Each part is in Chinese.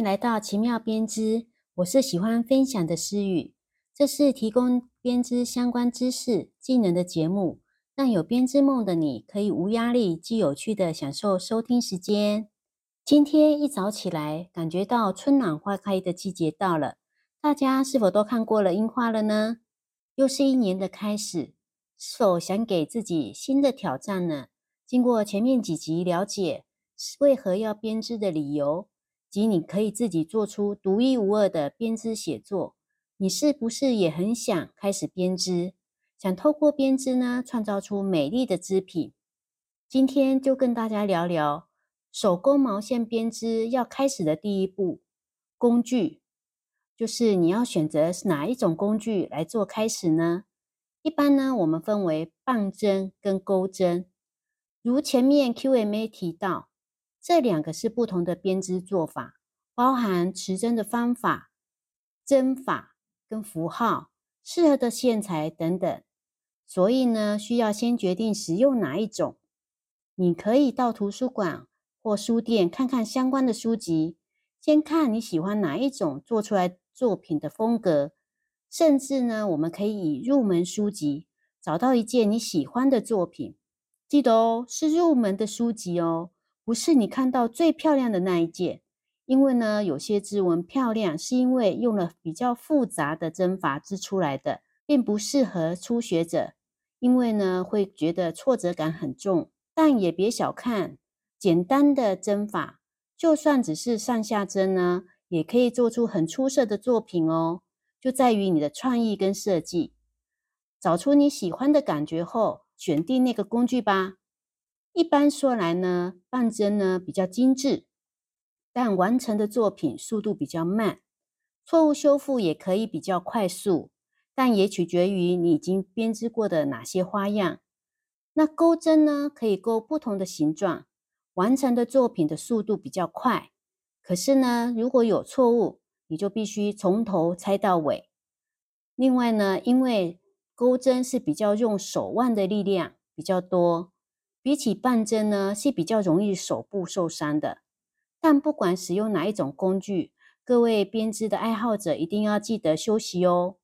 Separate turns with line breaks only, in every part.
迎来到奇妙编织，我是喜欢分享的思雨。这是提供编织相关知识、技能的节目，让有编织梦的你可以无压力、既有趣的享受收听时间。今天一早起来，感觉到春暖花开的季节到了，大家是否都看过了樱花了呢？又是一年的开始，是否想给自己新的挑战呢？经过前面几集了解为何要编织的理由，及你可以自己做出独一无二的编织写作，你是不是也很想开始编织？想透过编织呢，创造出美丽的织品？今天就跟大家聊聊手工毛线编织要开始的第一步——工具，就是你要选择哪一种工具来做开始呢？一般呢，我们分为棒针跟钩针。如前面 Q&A 提到，这两个是不同的编织做法，包含持针的方法、针法跟符号、适合的线材等等。所以呢，需要先决定使用哪一种。你可以到图书馆或书店看看相关的书籍，先看你喜欢哪一种做出来作品的风格。甚至呢，我们可以以入门书籍找到一件你喜欢的作品。记得哦，是入门的书籍哦，不是你看到最漂亮的那一件。因为呢，有些织纹漂亮，是因为用了比较复杂的针法织出来的，并不适合初学者。因为呢，会觉得挫折感很重。但也别小看简单的针法，就算只是上下针呢，也可以做出很出色的作品哦。就在于你的创意跟设计，找出你喜欢的感觉后。选定那个工具吧。一般说来呢，棒针呢比较精致，但完成的作品速度比较慢，错误修复也可以比较快速，但也取决于你已经编织过的哪些花样。那钩针呢，可以钩不同的形状，完成的作品的速度比较快。可是呢，如果有错误，你就必须从头拆到尾。另外呢，因为钩针是比较用手腕的力量比较多，比起棒针呢是比较容易手部受伤的。但不管使用哪一种工具，各位编织的爱好者一定要记得休息哦，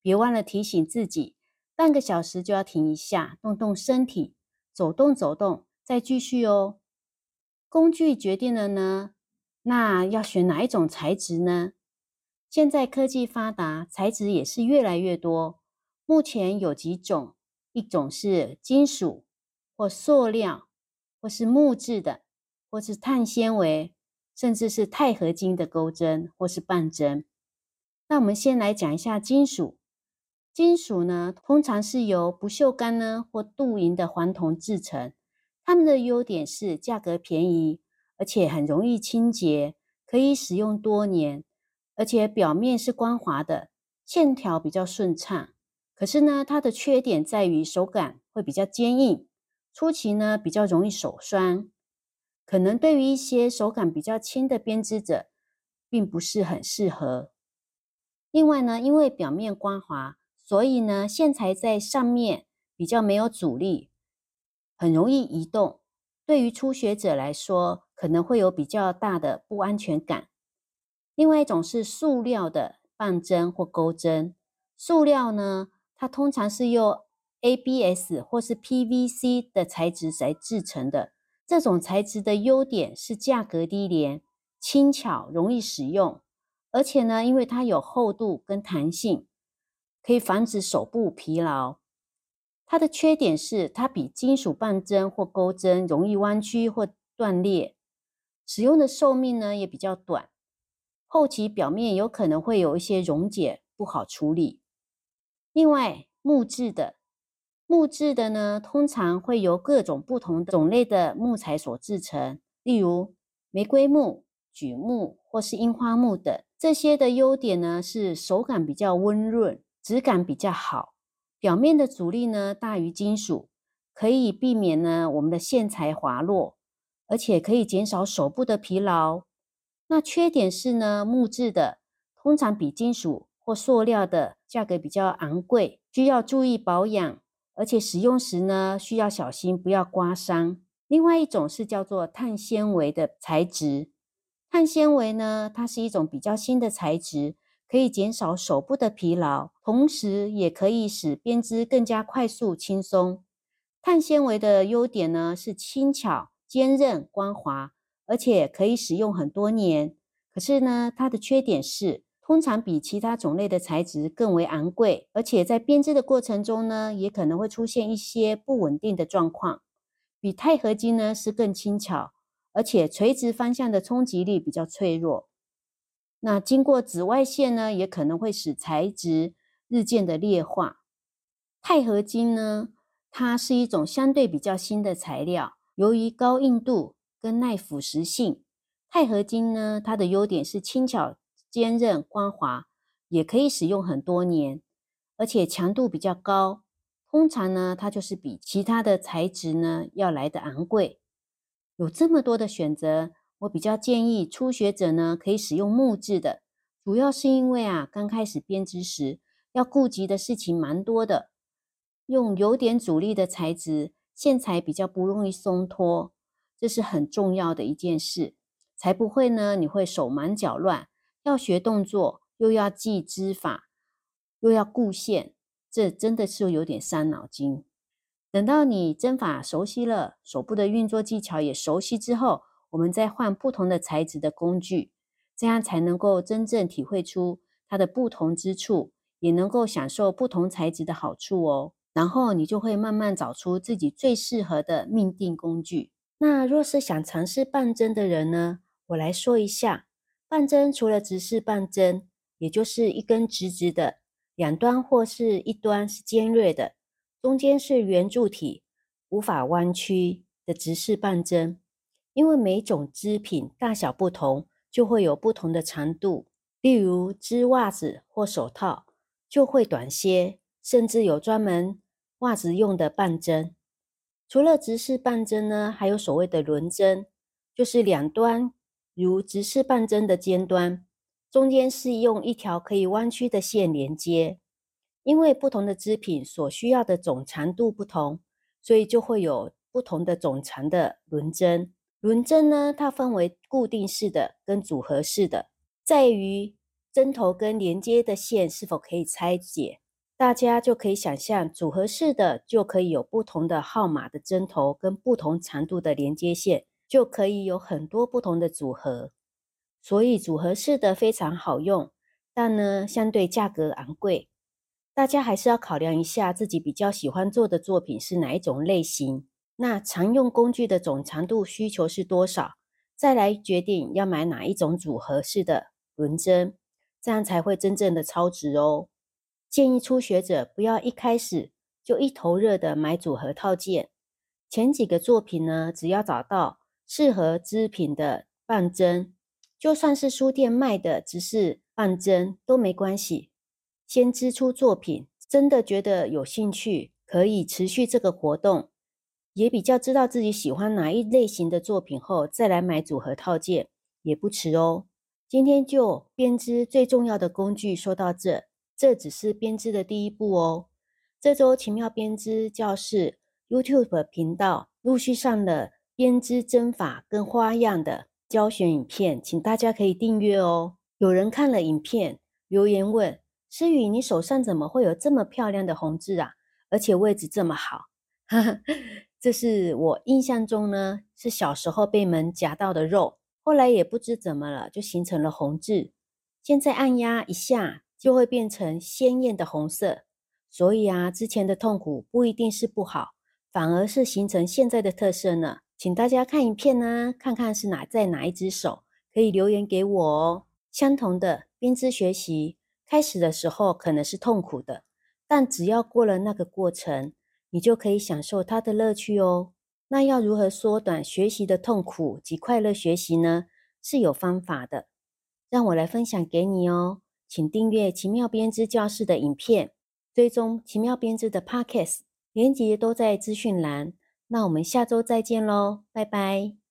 别忘了提醒自己，半个小时就要停一下，动动身体，走动走动，再继续哦。工具决定了呢，那要选哪一种材质呢？现在科技发达，材质也是越来越多。目前有几种，一种是金属或塑料，或是木质的，或是碳纤维，甚至是钛合金的钩针或是棒针。那我们先来讲一下金属。金属呢，通常是由不锈钢呢或镀银的黄铜制成。它们的优点是价格便宜，而且很容易清洁，可以使用多年，而且表面是光滑的，线条比较顺畅。可是呢，它的缺点在于手感会比较坚硬，初期呢比较容易手酸，可能对于一些手感比较轻的编织者，并不是很适合。另外呢，因为表面光滑，所以呢线材在上面比较没有阻力，很容易移动。对于初学者来说，可能会有比较大的不安全感。另外一种是塑料的棒针或钩针，塑料呢。它通常是用 ABS 或是 PVC 的材质来制成的。这种材质的优点是价格低廉、轻巧、容易使用，而且呢，因为它有厚度跟弹性，可以防止手部疲劳。它的缺点是它比金属棒针或钩针容易弯曲或断裂，使用的寿命呢也比较短，后期表面有可能会有一些溶解，不好处理。另外，木质的木质的呢，通常会由各种不同种类的木材所制成，例如玫瑰木、榉木或是樱花木等。这些的优点呢是手感比较温润，质感比较好，表面的阻力呢大于金属，可以避免呢我们的线材滑落，而且可以减少手部的疲劳。那缺点是呢，木质的通常比金属。或塑料的价格比较昂贵，需要注意保养，而且使用时呢需要小心不要刮伤。另外一种是叫做碳纤维的材质，碳纤维呢，它是一种比较新的材质，可以减少手部的疲劳，同时也可以使编织更加快速轻松。碳纤维的优点呢是轻巧、坚韧、光滑，而且可以使用很多年。可是呢，它的缺点是通常比其他种类的材质更为昂贵，而且在编织的过程中呢，也可能会出现一些不稳定的状况。比钛合金呢是更轻巧。而且垂直方向的冲击力比较脆弱，那经过紫外线呢，也可能会使材质日渐的劣化。钛合金呢，它是一种相对比较新的材料，由于高硬度跟耐腐蚀性，钛合金呢，它的优点是轻巧、坚韧、光滑，也可以使用很多年，而且强度比较高。通常呢，它就是比其他的材质呢要来的昂贵。有这么多的选择，我比较建议初学者呢可以使用木质的，主要是因为啊刚开始编织时要顾及的事情蛮多的，用有点阻力的材质，线材比较不容易松脱，这是很重要的一件事，才不会呢你会手忙脚乱，要学动作又要记织法，又要顾线，这真的是有点伤脑筋。等到你针法熟悉了，手部的运作技巧也熟悉之后，我们再换不同的材质的工具，这样才能够真正体会出它的不同之处，也能够享受不同材质的好处哦。然后你就会慢慢找出自己最适合的命定工具。那若是想尝试半针的人呢？我来说一下，半针除了直式半针，也就是一根直直的，两端或是一端是尖锐的。中间是圆柱体，无法弯曲的直式半针，因为每种织品大小不同，就会有不同的长度。例如织袜子或手套，就会短些，甚至有专门袜子用的半针。除了直式半针呢，还有所谓的轮针，就是两端如直式半针的尖端，中间是用一条可以弯曲的线连接。因为不同的织品所需要的总长度不同，所以就会有不同的总长的轮针。轮针呢，它分为固定式的跟组合式的，在于针头跟连接的线是否可以拆解。大家就可以想象，组合式的就可以有不同的号码的针头跟不同长度的连接线，就可以有很多不同的组合。所以组合式的非常好用，但呢，相对价格昂贵。大家还是要考量一下自己比较喜欢做的作品是哪一种类型，那常用工具的总长度需求是多少，再来决定要买哪一种组合式的轮针，这样才会真正的超值哦。建议初学者不要一开始就一头热的买组合套件，前几个作品呢，只要找到适合织品的半针，就算是书店卖的只是半针都没关系。先织出作品，真的觉得有兴趣，可以持续这个活动，也比较知道自己喜欢哪一类型的作品后，再来买组合套件也不迟哦。今天就编织最重要的工具说到这，这只是编织的第一步哦。这周奇妙编织教室 YouTube 频道陆续上了编织针法跟花样的教学影片，请大家可以订阅哦。有人看了影片留言问。诗雨，你手上怎么会有这么漂亮的红痣啊？而且位置这么好，这是我印象中呢，是小时候被门夹到的肉，后来也不知怎么了，就形成了红痣。现在按压一下就会变成鲜艳的红色。所以啊，之前的痛苦不一定是不好，反而是形成现在的特色呢。请大家看影片呢，看看是哪在哪一只手，可以留言给我哦。相同的编织学习。开始的时候可能是痛苦的，但只要过了那个过程，你就可以享受它的乐趣哦。那要如何缩短学习的痛苦及快乐学习呢？是有方法的，让我来分享给你哦。请订阅奇妙编织教室的影片，追踪奇妙编织的 Podcast，连接都在资讯栏。那我们下周再见喽，拜拜。